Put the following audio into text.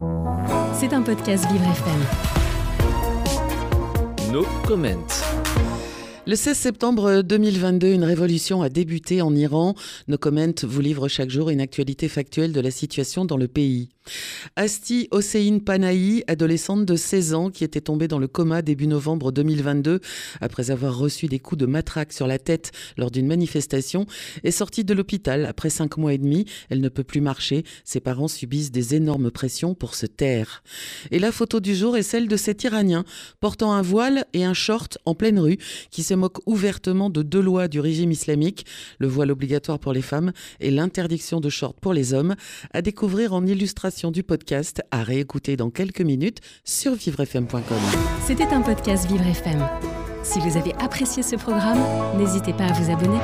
C'est un podcast Vivre FM. No comment. Le 16 septembre 2022, une révolution a débuté en Iran. Nos Comment vous livre chaque jour une actualité factuelle de la situation dans le pays. Asti Hossein Panahi, adolescente de 16 ans qui était tombée dans le coma début novembre 2022 après avoir reçu des coups de matraque sur la tête lors d'une manifestation, est sortie de l'hôpital après 5 mois et demi. Elle ne peut plus marcher. Ses parents subissent des énormes pressions pour se taire. Et la photo du jour est celle de cet Iranien portant un voile et un short en pleine rue qui se moque ouvertement de deux lois du régime islamique, le voile obligatoire pour les femmes et l'interdiction de short pour les hommes, à découvrir en illustration du podcast à réécouter dans quelques minutes sur vivrefm.com. C'était un podcast Vivre FM. Si vous avez apprécié ce programme, n'hésitez pas à vous abonner.